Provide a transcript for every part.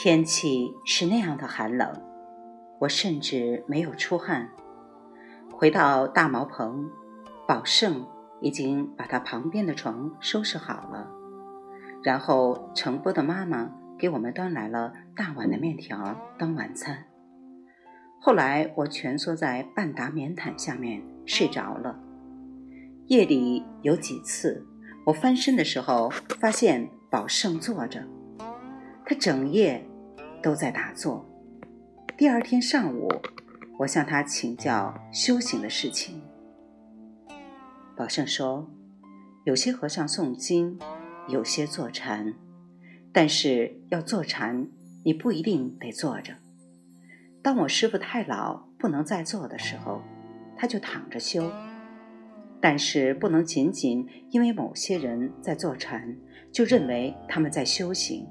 天气是那样的寒冷，我甚至没有出汗。回到大茅棚，宝胜已经把他旁边的床收拾好了，然后程波的妈妈给我们端来了大碗的面条当晚餐。后来我蜷缩在半打棉毯下面睡着了。夜里有几次，我翻身的时候发现宝胜坐着，他整夜都在打坐。第二天上午。我向他请教修行的事情。宝胜说：“有些和尚诵经，有些坐禅，但是要坐禅，你不一定得坐着。当我师傅太老不能再坐的时候，他就躺着修。但是不能仅仅因为某些人在坐禅，就认为他们在修行。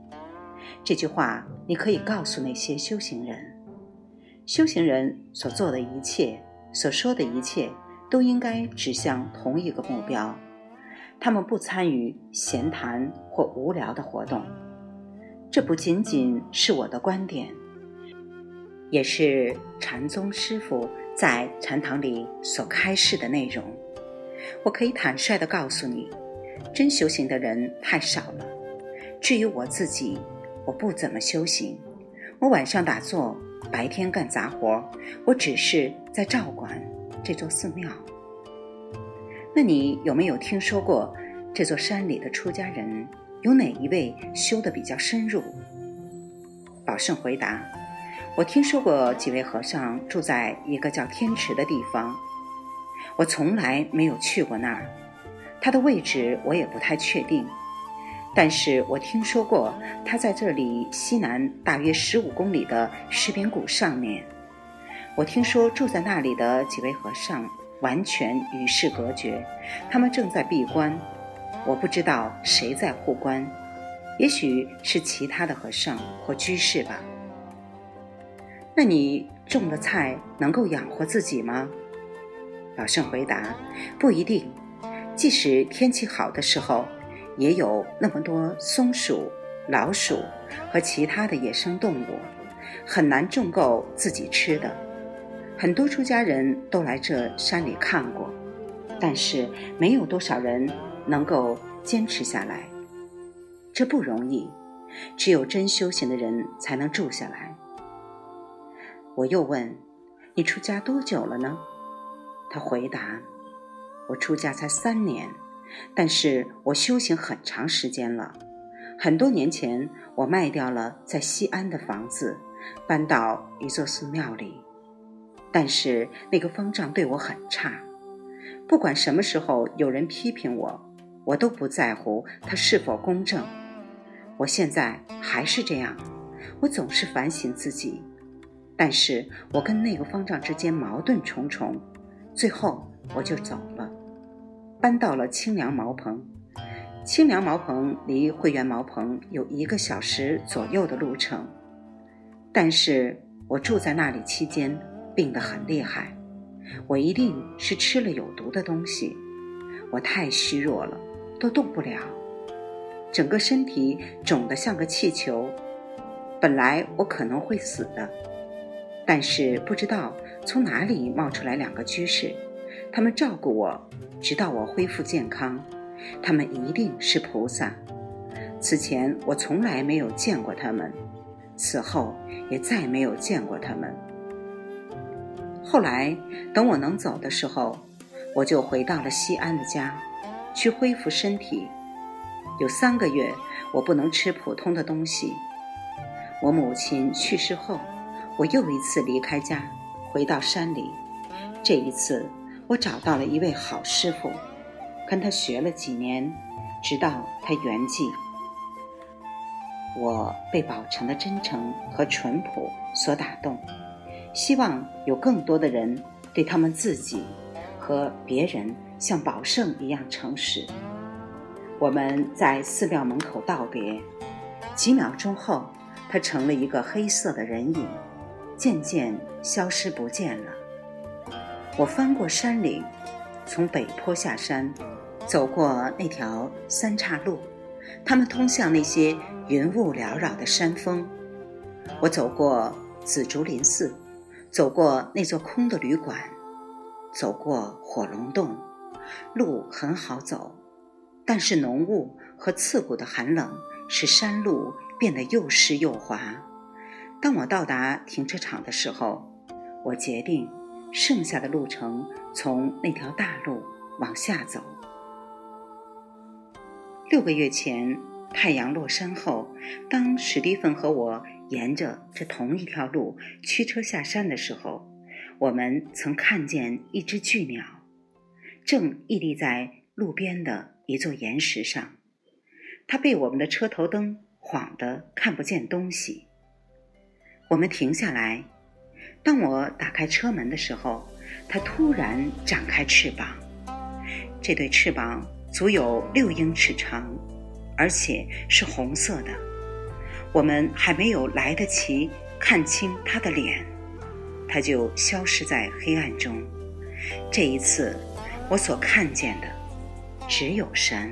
这句话你可以告诉那些修行人。”修行人所做的一切，所说的一切，都应该指向同一个目标。他们不参与闲谈或无聊的活动。这不仅仅是我的观点，也是禅宗师傅在禅堂里所开示的内容。我可以坦率地告诉你，真修行的人太少了。至于我自己，我不怎么修行。我晚上打坐。白天干杂活，我只是在照管这座寺庙。那你有没有听说过这座山里的出家人？有哪一位修的比较深入？宝胜回答：“我听说过几位和尚住在一个叫天池的地方，我从来没有去过那儿，他的位置我也不太确定。”但是我听说过他在这里西南大约十五公里的石饼谷上面。我听说住在那里的几位和尚完全与世隔绝，他们正在闭关。我不知道谁在护关，也许是其他的和尚或居士吧。那你种的菜能够养活自己吗？老圣回答：不一定，即使天气好的时候。也有那么多松鼠、老鼠和其他的野生动物，很难种够自己吃的。很多出家人都来这山里看过，但是没有多少人能够坚持下来。这不容易，只有真修行的人才能住下来。我又问：“你出家多久了呢？”他回答：“我出家才三年。”但是我修行很长时间了，很多年前我卖掉了在西安的房子，搬到一座寺庙里。但是那个方丈对我很差，不管什么时候有人批评我，我都不在乎他是否公正。我现在还是这样，我总是反省自己，但是我跟那个方丈之间矛盾重重，最后我就走了。搬到了清凉茅棚，清凉茅棚离会员茅棚有一个小时左右的路程。但是我住在那里期间病得很厉害，我一定是吃了有毒的东西。我太虚弱了，都动不了，整个身体肿得像个气球。本来我可能会死的，但是不知道从哪里冒出来两个居士，他们照顾我。直到我恢复健康，他们一定是菩萨。此前我从来没有见过他们，此后也再没有见过他们。后来等我能走的时候，我就回到了西安的家，去恢复身体。有三个月，我不能吃普通的东西。我母亲去世后，我又一次离开家，回到山里。这一次。我找到了一位好师傅，跟他学了几年，直到他圆寂。我被宝成的真诚和淳朴所打动，希望有更多的人对他们自己和别人像宝胜一样诚实。我们在寺庙门口道别，几秒钟后，他成了一个黑色的人影，渐渐消失不见了。我翻过山岭，从北坡下山，走过那条三岔路，它们通向那些云雾缭绕的山峰。我走过紫竹林寺，走过那座空的旅馆，走过火龙洞，路很好走，但是浓雾和刺骨的寒冷使山路变得又湿又滑。当我到达停车场的时候，我决定剩下的路程从那条大路往下走。六个月前，太阳落山后，当史蒂芬和我沿着这同一条路驱车下山的时候，我们曾看见一只巨鸟，正屹立在路边的一座岩石上。它被我们的车头灯晃得看不见东西。我们停下来，当我打开车门的时候，它突然展开翅膀，这对翅膀。足有六英尺长，而且是红色的。我们还没有来得及看清他的脸，他就消失在黑暗中。这一次，我所看见的只有山。